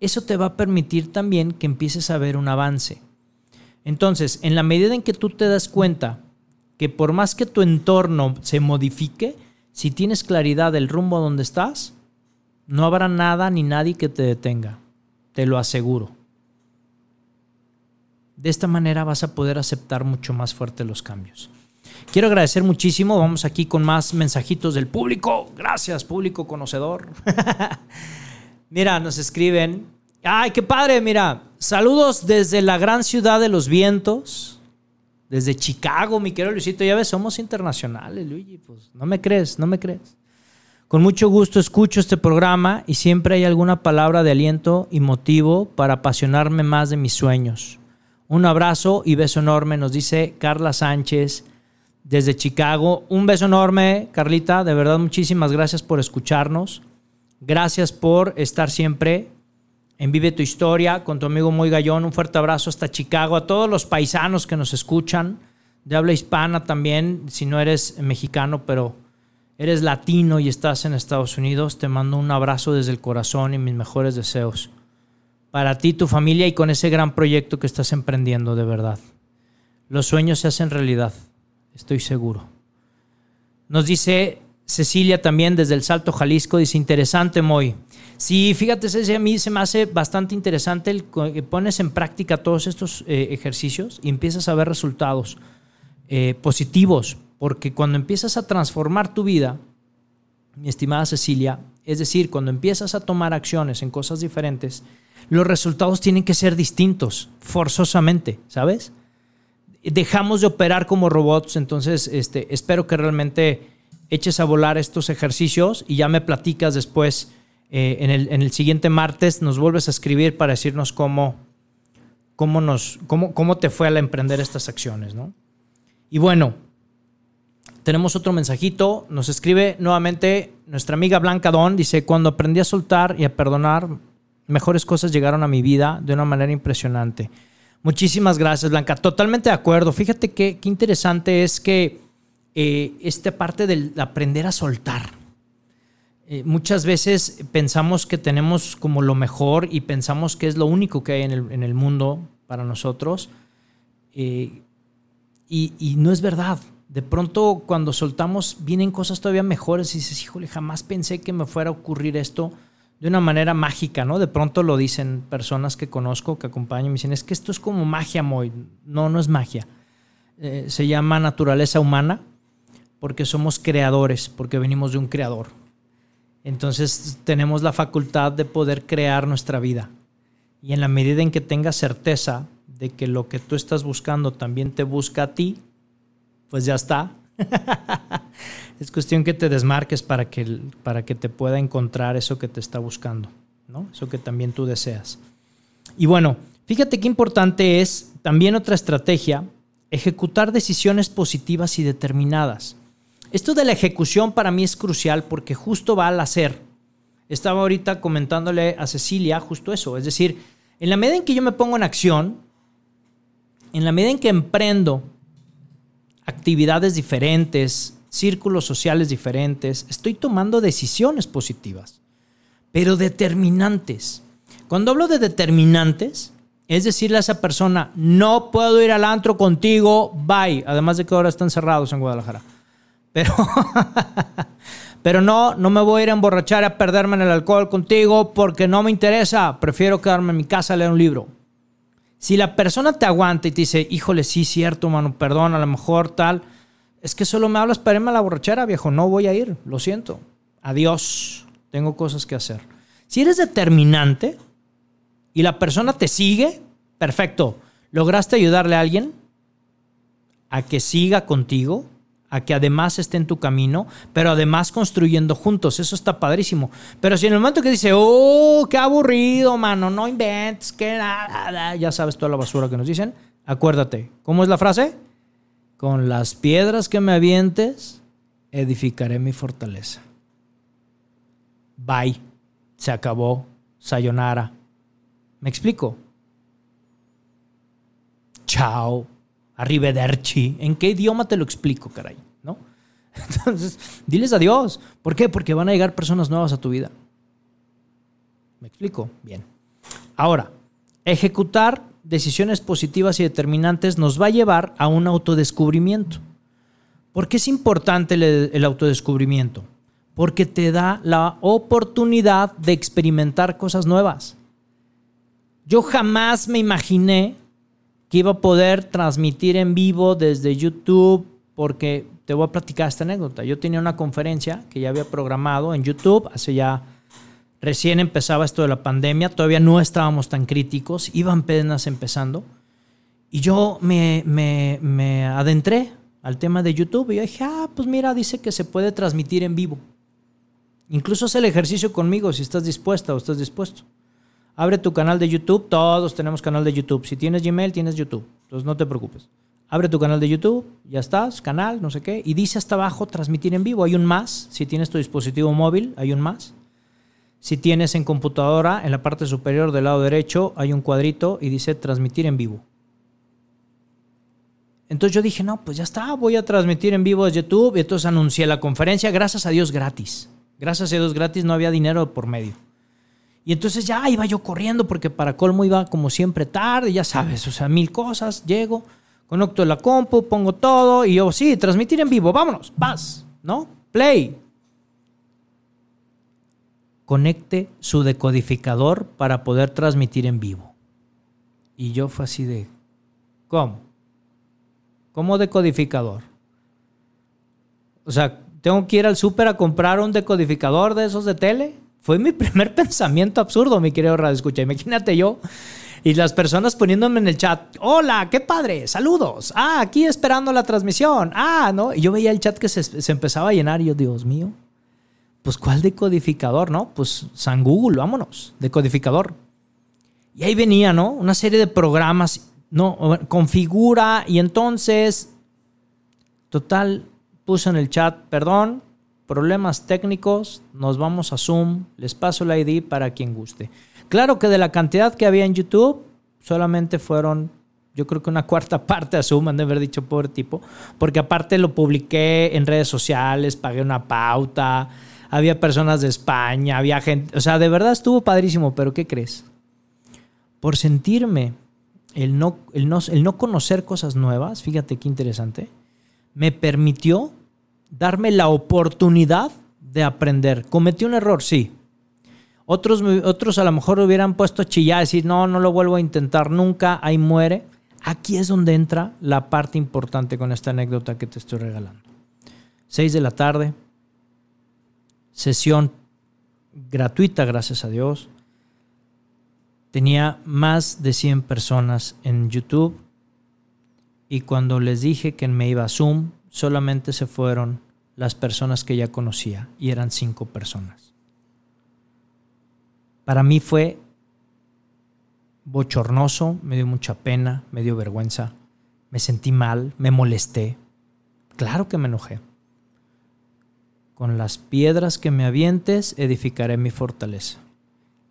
Eso te va a permitir también que empieces a ver un avance. Entonces, en la medida en que tú te das cuenta que por más que tu entorno se modifique, si tienes claridad del rumbo donde estás, no habrá nada ni nadie que te detenga te lo aseguro. De esta manera vas a poder aceptar mucho más fuerte los cambios. Quiero agradecer muchísimo. Vamos aquí con más mensajitos del público. Gracias, público conocedor. mira, nos escriben. Ay, qué padre, mira. Saludos desde la gran ciudad de los vientos. Desde Chicago, mi querido Luisito. Ya ves, somos internacionales, Luigi. Pues no me crees, no me crees. Con mucho gusto escucho este programa y siempre hay alguna palabra de aliento y motivo para apasionarme más de mis sueños. Un abrazo y beso enorme, nos dice Carla Sánchez desde Chicago. Un beso enorme, Carlita. De verdad, muchísimas gracias por escucharnos. Gracias por estar siempre en Vive tu Historia con tu amigo Muy Gallón. Un fuerte abrazo hasta Chicago. A todos los paisanos que nos escuchan, de habla hispana también, si no eres mexicano, pero eres latino y estás en Estados Unidos, te mando un abrazo desde el corazón y mis mejores deseos para ti, tu familia y con ese gran proyecto que estás emprendiendo de verdad. Los sueños se hacen realidad, estoy seguro. Nos dice Cecilia también desde el Salto Jalisco, dice interesante, Moy. Sí, fíjate, a mí se me hace bastante interesante el que pones en práctica todos estos eh, ejercicios y empiezas a ver resultados eh, positivos, porque cuando empiezas a transformar tu vida, mi estimada Cecilia, es decir, cuando empiezas a tomar acciones en cosas diferentes, los resultados tienen que ser distintos, forzosamente, ¿sabes? Dejamos de operar como robots, entonces este, espero que realmente eches a volar estos ejercicios y ya me platicas después, eh, en, el, en, el, siguiente martes, nos vuelves a escribir para decirnos cómo, cómo, nos, cómo, cómo te fue al emprender estas acciones, ¿no? Y bueno, tenemos otro mensajito. Nos escribe nuevamente nuestra amiga Blanca Don. Dice, cuando aprendí a soltar y a perdonar, mejores cosas llegaron a mi vida de una manera impresionante. Muchísimas gracias, Blanca. Totalmente de acuerdo. Fíjate qué, qué interesante es que eh, esta parte del aprender a soltar. Eh, muchas veces pensamos que tenemos como lo mejor y pensamos que es lo único que hay en el, en el mundo para nosotros. Eh, y, y no es verdad de pronto cuando soltamos vienen cosas todavía mejores y dices, híjole, jamás pensé que me fuera a ocurrir esto de una manera mágica, ¿no? De pronto lo dicen personas que conozco, que acompañan, me dicen, es que esto es como magia, Moy. No, no es magia. Eh, se llama naturaleza humana porque somos creadores, porque venimos de un creador. Entonces tenemos la facultad de poder crear nuestra vida. Y en la medida en que tengas certeza de que lo que tú estás buscando también te busca a ti, pues ya está. es cuestión que te desmarques para que, para que te pueda encontrar eso que te está buscando, ¿no? Eso que también tú deseas. Y bueno, fíjate qué importante es también otra estrategia, ejecutar decisiones positivas y determinadas. Esto de la ejecución para mí es crucial porque justo va al hacer. Estaba ahorita comentándole a Cecilia justo eso, es decir, en la medida en que yo me pongo en acción, en la medida en que emprendo actividades diferentes, círculos sociales diferentes, estoy tomando decisiones positivas, pero determinantes. Cuando hablo de determinantes, es decirle a esa persona, no puedo ir al antro contigo, bye. Además de que ahora están cerrados en Guadalajara. Pero, pero no, no me voy a ir a emborrachar a perderme en el alcohol contigo porque no me interesa. Prefiero quedarme en mi casa a leer un libro. Si la persona te aguanta y te dice, híjole, sí, cierto, mano, perdón, a lo mejor tal, es que solo me hablas para irme a la borrachera, viejo, no voy a ir, lo siento. Adiós, tengo cosas que hacer. Si eres determinante y la persona te sigue, perfecto. ¿Lograste ayudarle a alguien a que siga contigo? A que además esté en tu camino, pero además construyendo juntos. Eso está padrísimo. Pero si en el momento que dice, oh, qué aburrido, mano, no inventes, que nada, ya sabes toda la basura que nos dicen, acuérdate, ¿cómo es la frase? Con las piedras que me avientes, edificaré mi fortaleza. Bye. Se acabó. Sayonara. ¿Me explico? Chao. Arrivederci. ¿En qué idioma te lo explico, caray? ¿No? Entonces, diles adiós. ¿Por qué? Porque van a llegar personas nuevas a tu vida. ¿Me explico? Bien. Ahora, ejecutar decisiones positivas y determinantes nos va a llevar a un autodescubrimiento. ¿Por qué es importante el, el autodescubrimiento? Porque te da la oportunidad de experimentar cosas nuevas. Yo jamás me imaginé que iba a poder transmitir en vivo desde YouTube, porque te voy a platicar esta anécdota. Yo tenía una conferencia que ya había programado en YouTube, hace ya, recién empezaba esto de la pandemia, todavía no estábamos tan críticos, iban apenas empezando, y yo me, adentré al tema de YouTube y dije, ah, pues mira, dice que se puede transmitir en vivo. Incluso haz el ejercicio conmigo si estás dispuesta o estás dispuesto. Abre tu canal de YouTube. Todos tenemos canal de YouTube. Si tienes Gmail, tienes YouTube. Entonces no te preocupes. Abre tu canal de YouTube, ya estás, canal, no sé qué, y dice hasta abajo transmitir en vivo. Hay un más. Si tienes tu dispositivo móvil, hay un más. Si tienes en computadora, en la parte superior del lado derecho, hay un cuadrito y dice transmitir en vivo. Entonces yo dije, no, pues ya está, voy a transmitir en vivo desde YouTube. Y entonces anuncié la conferencia, gracias a Dios gratis. Gracias a Dios gratis, no había dinero por medio. Y entonces ya iba yo corriendo porque para colmo iba como siempre tarde, ya sabes, o sea, mil cosas, llego, conecto la compu, pongo todo y yo, sí, transmitir en vivo, vámonos, paz, ¿no? Play. Conecte su decodificador para poder transmitir en vivo. Y yo fue así de, ¿cómo? ¿Cómo decodificador? O sea, ¿tengo que ir al súper a comprar un decodificador de esos de tele? Fue mi primer pensamiento absurdo, mi querido Radio Escucha. Imagínate yo y las personas poniéndome en el chat, hola, qué padre, saludos, ah, aquí esperando la transmisión, ah, ¿no? Y yo veía el chat que se, empezaba a llenar y yo, Dios mío, pues ¿cuál decodificador, no? Pues San Google, vámonos, decodificador. Y ahí venía, ¿no? Una serie de programas, no, configura y entonces, total, puse en el chat, perdón, problemas técnicos, nos vamos a Zoom, les paso la ID para quien guste. Claro que de la cantidad que había en YouTube, solamente fueron, yo creo que una cuarta parte a Zoom, han de haber dicho por tipo, porque aparte lo publiqué en redes sociales, pagué una pauta, había personas de España, había gente, o sea, de verdad estuvo padrísimo, pero ¿qué crees? Por sentirme el no, el no, el no conocer cosas nuevas, fíjate qué interesante, me permitió darme la oportunidad de aprender. ¿Cometí un error? Sí. Otros, otros a lo mejor hubieran puesto chillar, decir, no, no lo vuelvo a intentar nunca, ahí muere. Aquí es donde entra la parte importante con esta anécdota que te estoy regalando. Seis de la tarde, sesión gratuita, gracias a Dios. Tenía más de 100 personas en YouTube y cuando les dije que me iba a Zoom, solamente se fueron las personas que ya conocía y eran cinco personas. Para mí fue bochornoso, me dio mucha pena, me dio vergüenza, me sentí mal, me molesté. Claro que me enojé. Con las piedras que me avientes edificaré mi fortaleza.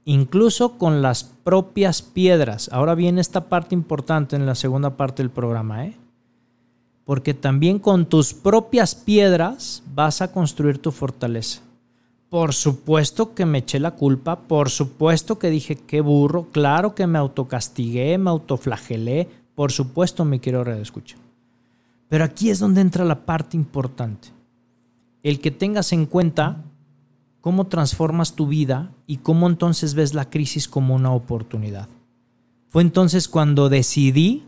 Incluso con las propias piedras. Ahora viene esta parte importante en la segunda parte del programa. ¿eh? Porque también con tus propias piedras vas a construir tu fortaleza. Por supuesto que me eché la culpa, por supuesto que dije qué burro, claro que me autocastigué, me autoflagelé, por supuesto me quiero redescuchar. Pero aquí es donde entra la parte importante. El que tengas en cuenta cómo transformas tu vida y cómo entonces ves la crisis como una oportunidad. Fue entonces cuando decidí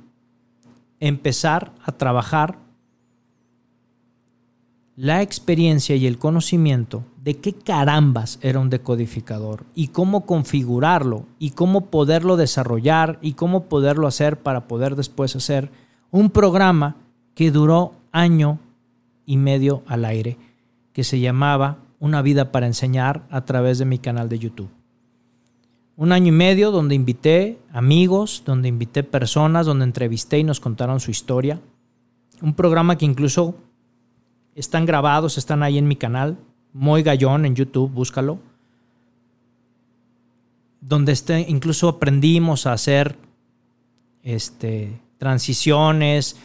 empezar a trabajar la experiencia y el conocimiento de qué carambas era un decodificador y cómo configurarlo y cómo poderlo desarrollar y cómo poderlo hacer para poder después hacer un programa que duró año y medio al aire, que se llamaba Una vida para enseñar a través de mi canal de YouTube. Un año y medio donde invité amigos, donde invité personas, donde entrevisté y nos contaron su historia. Un programa que incluso están grabados, están ahí en mi canal, Moy Gallón en YouTube, búscalo. Donde este, incluso aprendimos a hacer este, transiciones.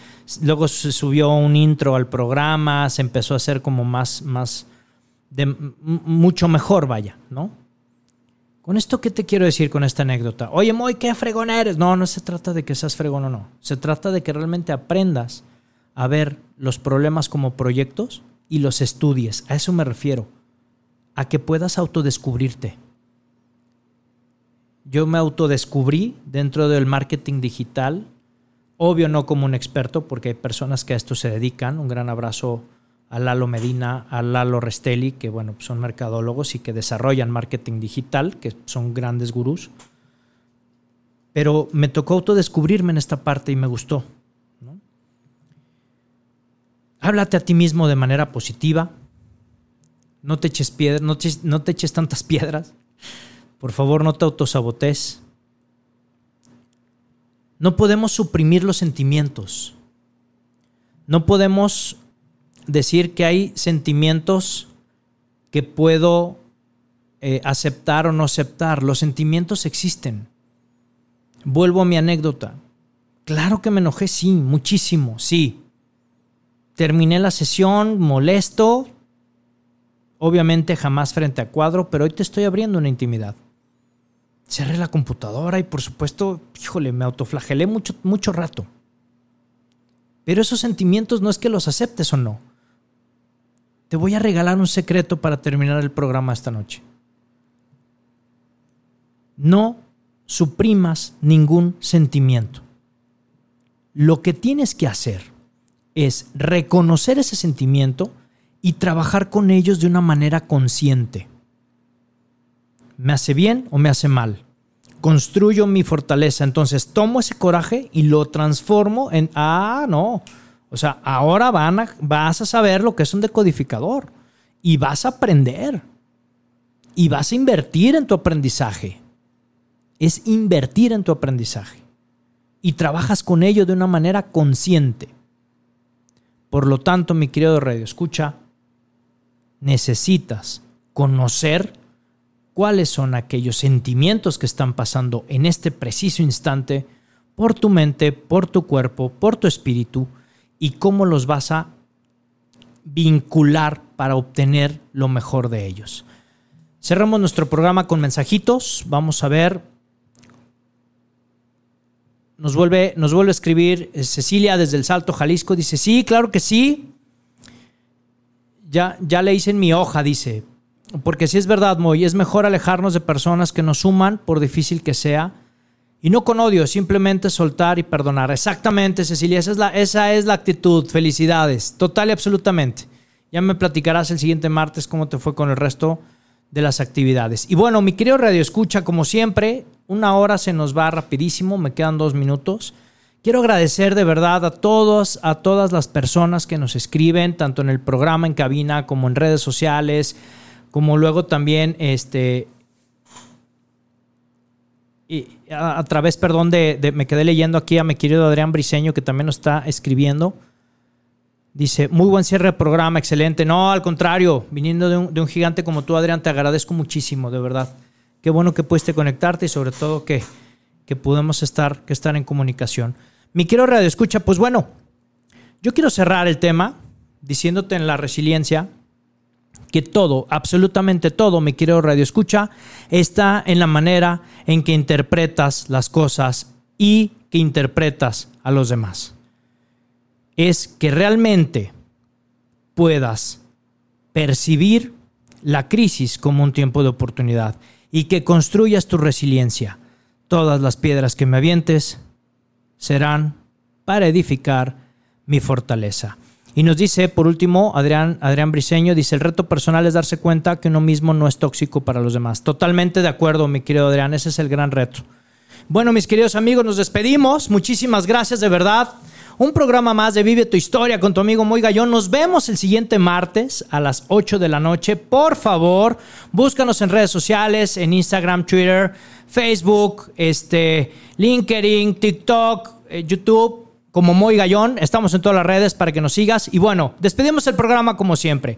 Luego se subió un intro al programa, se empezó a hacer como más, más, de, mucho mejor, vaya, ¿no? Con esto, ¿qué te quiero decir con esta anécdota? Oye, Moy, qué fregón eres. No, no se trata de que seas fregón o no. Se trata de que realmente aprendas a ver los problemas como proyectos y los estudies. A eso me refiero. A que puedas autodescubrirte. Yo me autodescubrí dentro del marketing digital. Obvio no como un experto, porque hay personas que a esto se dedican. Un gran abrazo a Lalo Medina, a Lalo Restelli, que bueno, son mercadólogos y que desarrollan marketing digital, que son grandes gurús. Pero me tocó autodescubrirme en esta parte y me gustó. Háblate a ti mismo de manera positiva. No te eches, piedras, no, no te eches tantas piedras. Por favor, no te autosabotes. No podemos suprimir los sentimientos. No podemos decir que hay sentimientos que puedo eh, aceptar o no aceptar. Los sentimientos existen. Vuelvo a mi anécdota. Claro que me enojé, sí, muchísimo, sí. Terminé la sesión molesto, obviamente jamás frente a cuadro, pero hoy te estoy abriendo una intimidad. Cerré la computadora y por supuesto, híjole, me autoflagelé mucho, mucho rato. Pero esos sentimientos no es que los aceptes o no. Te voy a regalar un secreto para terminar el programa esta noche. No suprimas ningún sentimiento. Lo que tienes que hacer es reconocer ese sentimiento y trabajar con ellos de una manera consciente. ¿Me hace bien o me hace mal? Construyo mi fortaleza. Entonces tomo ese coraje y lo transformo en, ah, no. O sea, ahora vas a saber lo que es un decodificador y vas a aprender y vas a invertir en tu aprendizaje. Es invertir en tu aprendizaje y trabajas con ello de una manera consciente. Por lo tanto, mi querido Radio Escucha, necesitas conocer cuáles son aquellos sentimientos que están pasando en este preciso instante por tu mente, por tu cuerpo, por tu espíritu y cómo los vas a vincular para obtener lo mejor de ellos. Cerramos nuestro programa con mensajitos. Vamos a ver nos vuelve, nos vuelve a escribir eh, Cecilia desde el Salto, Jalisco. Dice, sí, claro que sí. Ya, ya le hice en mi hoja, dice. Porque si es verdad, Moy, es mejor alejarnos de personas que nos suman, por difícil que sea. Y no con odio, simplemente soltar y perdonar. Exactamente, Cecilia, esa es la, actitud. Felicidades, total y absolutamente. Ya me platicarás el siguiente martes cómo te fue con el resto de las actividades. Y bueno, mi querido Radio Escucha, como siempre, una hora se nos va rapidísimo, me quedan dos minutos. Quiero agradecer de verdad a todos, a todas las personas que nos escriben, tanto en el programa en cabina como en redes sociales, como luego también este, a, través, perdón, de, de, me quedé leyendo aquí a mi querido Adrián Briseño que también está escribiendo. Dice, muy buen cierre de programa, excelente. No, al contrario, viniendo de un, gigante como tú, Adrián, te agradezco muchísimo, de verdad. Qué bueno que pudiste conectarte y sobre todo que, que pudimos estar, que estar en comunicación. Mi quiero radio escucha, pues bueno, yo quiero cerrar el tema diciéndote en la resiliencia que todo, absolutamente todo, mi querido Radio Escucha, está en la manera en que interpretas las cosas y que interpretas a los demás. Es que realmente puedas percibir la crisis como un tiempo de oportunidad y que construyas tu resiliencia. Todas las piedras que me avientes serán para edificar mi fortaleza. Y nos dice, por último, Adrián, Adrián Briseño, dice, el reto personal es darse cuenta que uno mismo no es tóxico para los demás. Totalmente de acuerdo, mi querido Adrián, ese es el gran reto. Bueno, mis queridos amigos, nos despedimos. Muchísimas gracias de verdad. Un programa más de Vive tu Historia con tu amigo Moy Gallón. Nos vemos el siguiente martes a las 8 de la noche. Por favor, búscanos en redes sociales, en Instagram, Twitter, Facebook, este, LinkedIn, TikTok, eh, YouTube como Moy Gallón. Estamos en todas las redes para que nos sigas. Y bueno, despedimos el programa como siempre.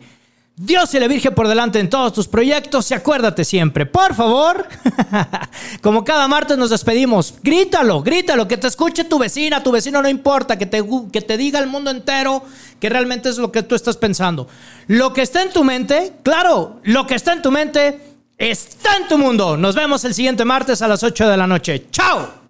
Dios y la Virgen por delante en todos tus proyectos y acuérdate siempre, por favor, como cada martes nos despedimos, grítalo, grítalo, que te escuche tu vecina, tu vecino no importa, que te, que te diga el mundo entero que realmente es lo que tú estás pensando. Lo que está en tu mente, claro, lo que está en tu mente está en tu mundo. Nos vemos el siguiente martes a las 8 de la noche. ¡Chao!